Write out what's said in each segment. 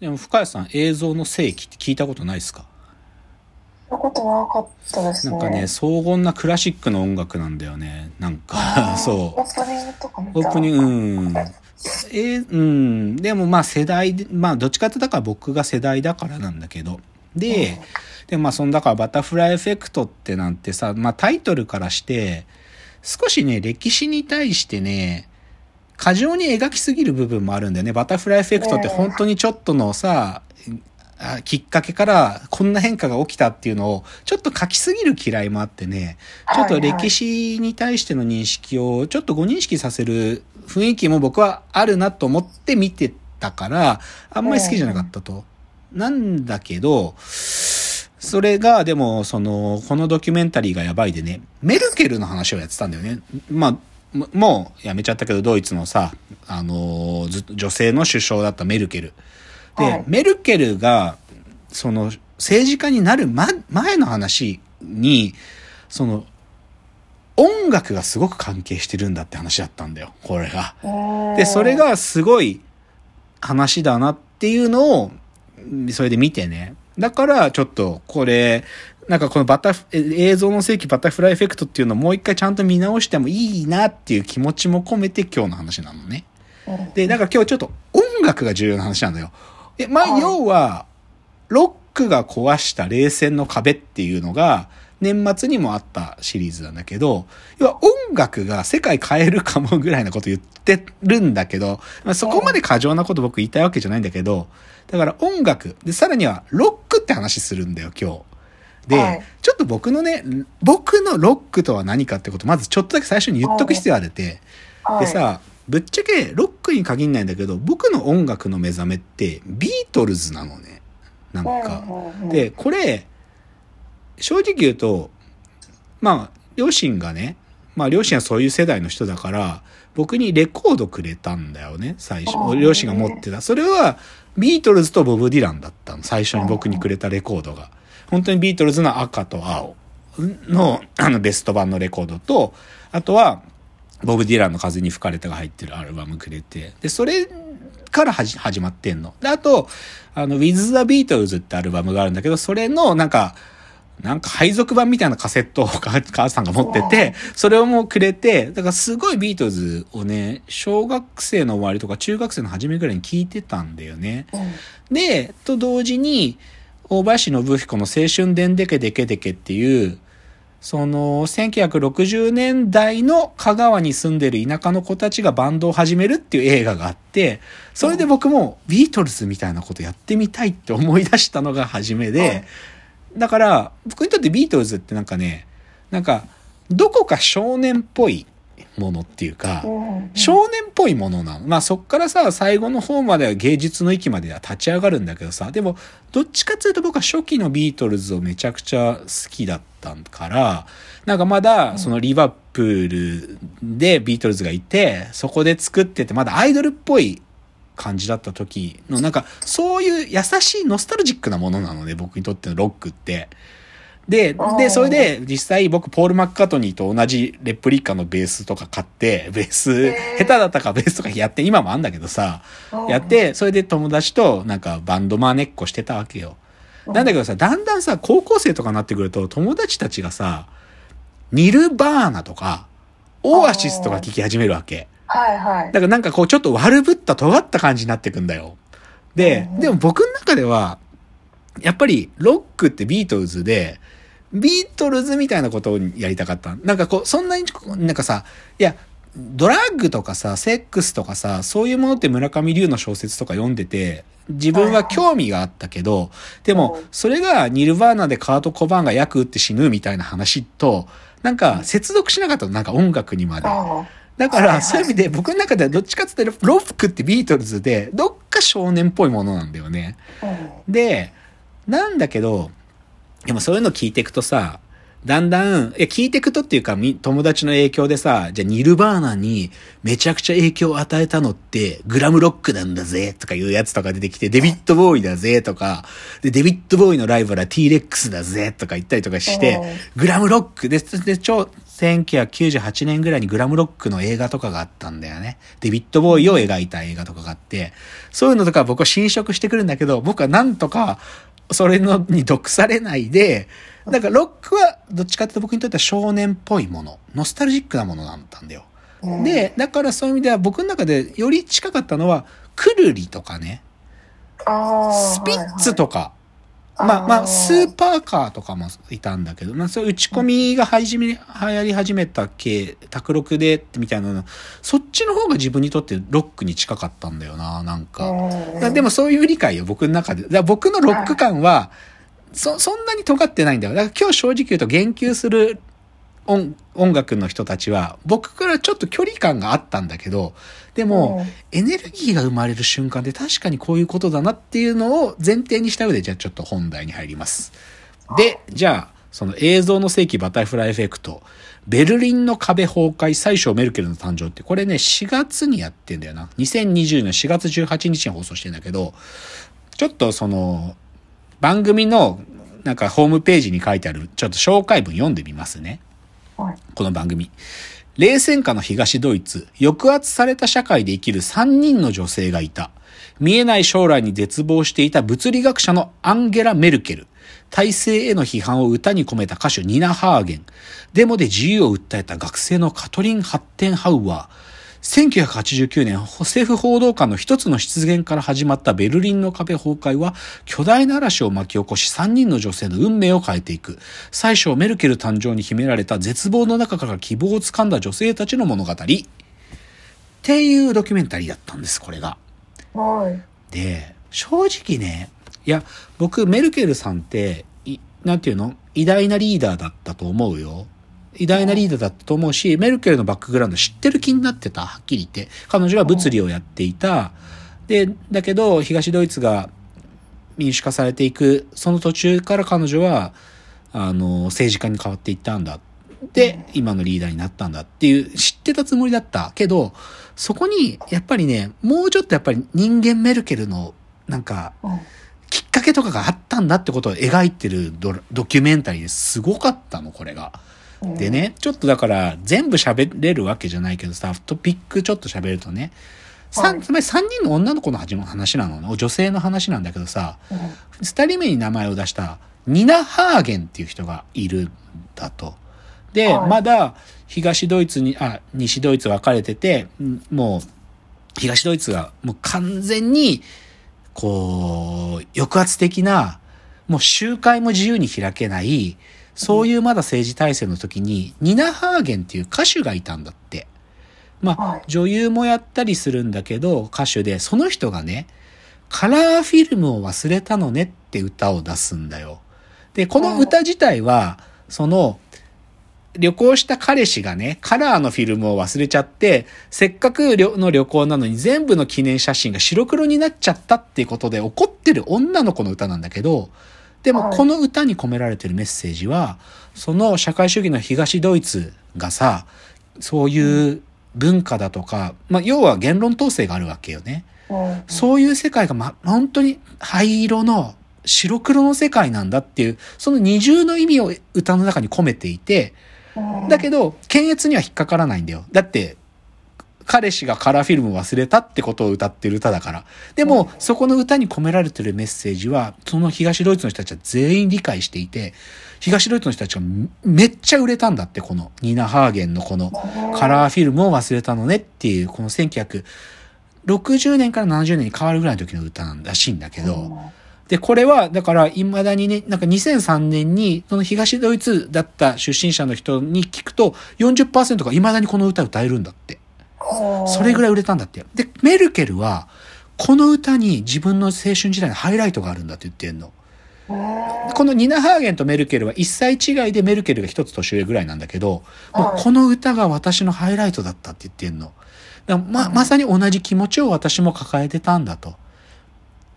でも深谷さん映像の世紀って聞いたことないですか？なことなかったですね。なんかね荘厳なクラシックの音楽なんだよね。なんあかー そう。オープニングとか見た。オープニングうん。えーうん。でもまあ世代でまあどっちかってだから僕が世代だからなんだけど。で、でもまあそのだからバタフライエフェクトってなんてさ、まあタイトルからして少しね歴史に対してね過剰に描きすぎる部分もあるんだよね。バタフライエフェクトって本当にちょっとのさ、あきっかけからこんな変化が起きたっていうのをちょっと書きすぎる嫌いもあってね、ちょっと歴史に対しての認識をちょっとご認識させる雰囲気も僕はあるなと思って見てたから、あんまり好きじゃなかったと。なんだけど、それが、でも、その、このドキュメンタリーがやばいでね、メルケルの話をやってたんだよね。まあ、ももうやめちゃったけど、ドイツのさ、あのーずっと女性の首相だったメルケル。で、はいメルケルが、その、政治家になる、ま、前の話に、その、音楽がすごく関係してるんだって話だったんだよ、これが。で、それ、がすごい話だなっていうのを、それで見てね。だから、ちょっと、これ、なんかこのバタフ、え映像の世紀バタフライエフェクトっていうのをもう一回ちゃんと見直してもいいなっていう気持ちも込めて今日の話なのね。で、だから今日ちょっと音楽が重要な話なんだよ。え、まあ、はい要は、ロックが壊した冷戦の壁っていうのが、年末にもあったシリーズなんだけど、要は音楽が世界変えるかもぐらいなこと言ってるんだけど、まあ、そこまで過剰なこと僕言いたいわけじゃないんだけど、だから音楽、で、さらにはロックって話するんだよ、今日。で、はいちょっと僕のね、僕のロックとは何かってこと、まずちょっとだけ最初に言っとく必要あるて、はい、でさ、ぶっちゃけロックに限んないんだけど、僕の音楽の目覚めってビートルズなのね。なんか。で、これ、正直言うと、まあ、両親がね、まあ両親はそういう世代の人だから、僕にレコードくれたんだよね、最初両親が持ってた。それは、ビートルズとボブ・ディランだったの。最初に僕にくれたレコードが。本当にビートルズの赤と青の、あの、ベスト版のレコードと、あとは、ボブ・ディランの風に吹かれたが入ってるアルバムくれて。で、それからはじ始まってんの。で、あと、あの、With the Beatles ってアルバムがあるんだけど、それの、なんか、なんか配属版みたいなカセットを母 母さんが持ってて、それをもうくれて、だからすごいビートルズをね、小学生の終わりとか中学生の初めぐらいに聞いてたんだよね。うんで、と同時に、大林信彦の青春でんでけでけでけっていう、その、1960年代の香川に住んでる田舎の子たちがバンドを始めるっていう映画があって、それで僕もビートルズみたいなことやってみたいって思い出したのが初めで、だから、僕にとってビートルズってなんかね、なんか、どこか少年っぽいものっていうか、うん少年っぽいものなの。まあそっからさ、最後の方までは芸術の域までは立ち上がるんだけどさ、でも、どっちかっていうと僕は初期のビートルズをめちゃくちゃ好きだったから、なんかまだ、そのリバプールでビートルズがいて、そこで作ってて、まだアイドルっぽい感じだった時の、なんか、そういう優しいノスタルジックなものなので、僕にとってのロックって。で、で、それで、実際僕、ポール・マッカートニーと同じレプリカのベースとか買って、ベース、ー下手だったからベースとかやって、今もあんだけどさ、やって、それで友達となんかバンドマネっこしてたわけよ。なんだけどさ、だんだんさ、高校生とかになってくると、友達たちがさ、ニルバーナとか、オアシスとか聴き始めるわけ。はいはい。だからなんかこうちょっと悪ぶった尖った感じになってくんだよ。でうん、でも僕の中では、やっぱりロックってビートルズで、ビートルズみたいなことをやりたかった。なんかこう、そんなに、なんかさ、いや、ドラッグとかさ、セックスとかさ、そういうものって村上龍の小説とか読んでて、自分は興味があったけど、でもうん、それがニルヴァーナでカート・コバーンが役打って死ぬみたいな話と、なんか接続しなかったの、なんか音楽にまで。あだから、そういう意味で、僕の中ではどっちかっていうと、ロックってビートルズで、どっか少年っぽいものなんだよね。で、なんだけど、でもそういうの聞いていくとさ、だんだん、いや、聞いていくとっていうか、み友達の影響でさ、じゃあニルバーナにめちゃくちゃ影響を与えたのって、グラムロックなんだぜ、とかいうやつとか出てきて、デビッド・ボーイだぜ、とか、で、デビッド・ボーイのライバルは T-Rex だぜ、とか言ったりとかして、グラムロックで、で、ちょ、1998年ぐらいにグラムロックの映画とかがあったんだよね。デビッド・ボーイを描いた映画とかがあって、そういうのとか僕は侵食してくるんだけど、僕はなんとか、それのに毒されないで、だからロックはどっちかっていうと僕にとっては少年っぽいもの、ノスタルジックなものだったんだよ。うん、で、だからそういう意味では僕の中でより近かったのは、クルリとかね、スピッツとか、まあまあ、スーパーカーとかもいたんだけど、まあそういう打ち込みが始め、流行り始めた系、卓録でみたいなの、そっちの方が自分にとってロックに近かったんだよな、なんか。でもそういう理解よ、僕の中で。だ僕のロック感は、そ、そんなに尖ってないんだよ。だから今日正直言うと言及する音音楽の人たちは、僕からちょっと距離感があったんだけど、でも、エネルギーが生まれる瞬間で確かにこういうことだなっていうのを前提にした上で、じゃあちょっと本題に入ります。で、じゃあ、その映像の世紀バタフライエフェクト、ベルリンの壁崩壊、最小メルケルの誕生って、これね、4月にやってんだよな。2020年4月18日に放送してんだけど、ちょっとその、番組の、なんかホームページに書いてある、ちょっと紹介文読んでみますね。この番組。冷戦下の東ドイツ、抑圧された社会で生きる3人の女性がいた。見えない将来に絶望していた物理学者のアンゲラ・メルケル。体制への批判を歌に込めた歌手ニナ・ハーゲン。デモで自由を訴えた学生のカトリン・ハッテンハウアー。1989年、政府報道官の一つの出現から始まったベルリンの壁崩壊は、巨大な嵐を巻き起こし、3人の女性の運命を変えていく。最初、メルケル誕生に秘められた絶望の中から希望をつかんだ女性たちの物語。っていうドキュメンタリーだったんです、これが。はい。で、正直ね、いや、僕、メルケルさんって、いなんていうの？偉大なリーダーだったと思うよ。偉大なリーダーだったと思うし、メルケルのバックグラウンド知ってる気になってた、はっきり言って。彼女は物理をやっていた。で、だけど、東ドイツが民主化されていく、その途中から彼女は、あの、政治家に変わっていったんだ。で、今のリーダーになったんだっていう、知ってたつもりだった。けど、そこに、やっぱりね、もうちょっとやっぱり人間メルケルの、なんか、きっかけとかがあったんだってことを描いてるドドキュメンタリーですごかったの、これが。うんで。ね、ちょっとだから全部喋れるわけじゃないけどさ、トピックちょっと喋るとね、さはいつまり3人の女の子の話なのね、女性の話なんだけどさ、うん2人目に名前を出したニナ・ハーゲンっていう人がいるんだと。で、はいまだ東ドイツに、あ、西ドイツ分かれてて、んもう東ドイツがもう完全に、こう、抑圧的な、もう集会も自由に開けない、そういうまだ政治体制の時に、ニナ・ハーゲンっていう歌手がいたんだって。まあ、はい女優もやったりするんだけど、歌手で、その人がね、カラーフィルムを忘れたのねって歌を出すんだよ。で、この歌自体は、その、旅行した彼氏がね、カラーのフィルムを忘れちゃって、せっかく旅の旅行なのに全部の記念写真が白黒になっちゃったっていうことで怒ってる女の子の歌なんだけど、でもはいこの歌に込められてるメッセージは、その社会主義の東ドイツがさ、そういう文化だとか、まあ、要は言論統制があるわけよね。うんそういう世界が、ま、本当に灰色の白黒の世界なんだっていう、その二重の意味を歌の中に込めていて、うんだけど、検閲には引っかからないんだよ。だって、彼氏がカラーフィルムを忘れたってことを歌ってる歌だから。でも、そこの歌に込められてるメッセージは、その東ドイツの人たちは全員理解していて、東ドイツの人たちがめめっちゃ売れたんだって、このニナ・ハーゲンのこのカラーフィルムを忘れたのねっていう、この1960年から70年に変わるぐらいの時の歌なんらしいんだけど、で、これは、だから、未だにね、なんか2003年に、その東ドイツだった出身者の人に聞くと、40%が未だにこの歌歌えるんだって。それぐらい。売れたんだって。で、メルケルは、この歌に自分の青春時代のハイライトがあるんだって言ってんの。うんこのニナ・ハーゲンとメルケルは一歳違いでメルケルが一つ年上ぐらいなんだけど、もはいうこの歌が私のハイライトだったって言ってんの。ま、うんまさに同じ気持ちを私も抱えてたんだと。っ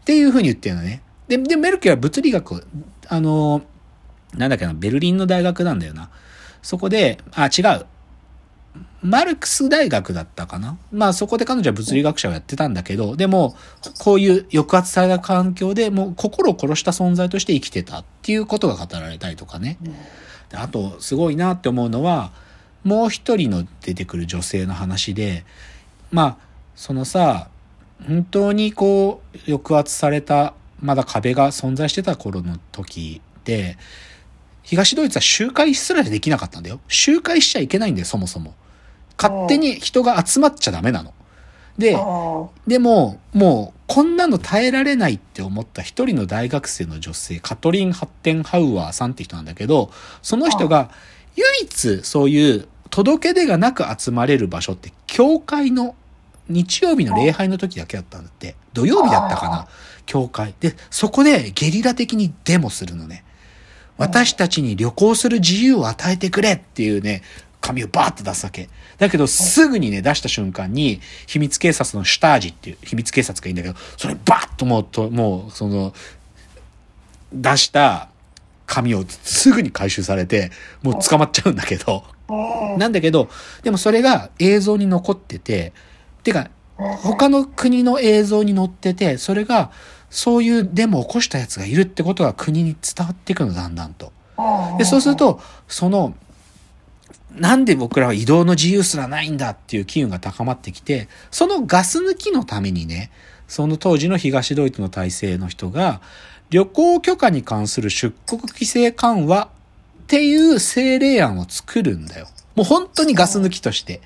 ていうふうに言ってるのね。で、で、メルケルは物理学、あの、なんだっけな、ベルリンの大学なんだよな。そこで、あ、違う。マルクス大学だったかな？まあそこで彼女は物理学者をやってたんだけど、でも、こういう抑圧された環境でもう心を殺した存在として生きてたっていうことが語られたりとかね。であと、すごいなって思うのは、もう一人の出てくる女性の話で、まあ、そのさ、本当にこう、抑圧された、まだ壁が存在してた頃の時で、東ドイツは集会すらできなかったんだよ。集会しちゃいけないんだよ、そもそも。勝手に人が集まっちゃダメなの。で、あでも、もう、こんなの耐えられないって思った一人の大学生の女性、カトリン・ハッテンハウアーさんって人なんだけど、その人が、唯一そういう届け出がなく集まれる場所って、教会の日曜日の礼拝の時だけだったんだって。土曜日だったかな教会。で、そこでゲリラ的にデモするのね。私たちに旅行する自由を与えてくれっていうね、紙をバーッと出すわけ。だけど、すぐにね、出した瞬間に、秘密警察のシュタージっていう秘密警察がいいんだけど、それバーッともうと、もう、その、出した紙をすぐに回収されて、もう捕まっちゃうんだけど、なんだけど、でもそれが映像に残ってて、てか、他の国の映像に載ってて、それが、そういうデモを起こしたやつがいるってことが国に伝わっていくの、だんだんと。で、そうする、と、その、なんで僕らは移動の自由すらないんだっていう機運が高まってきて、そのガス抜きのためにね、その当時の東ドイツの体制の人が、旅行許可に関する出国規制緩和っていう政令案を作るんだよ。もう本当にガス抜きとして。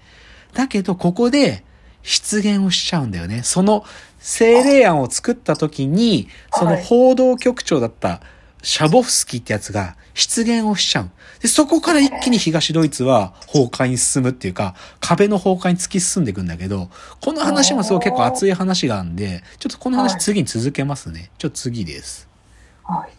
だけど、ここで失言をしちゃうんだよね。その政令案を作った時に、その報道局長だったシャボフスキーってやつが失言をしちゃう。で、そこから一気に東ドイツは崩壊に進むっていうか、壁の崩壊に突き進んでいくんだけど、この話もすごい結構熱い話があるんで、ちょっとこの話次に続けますね。ちょっと次です。はい。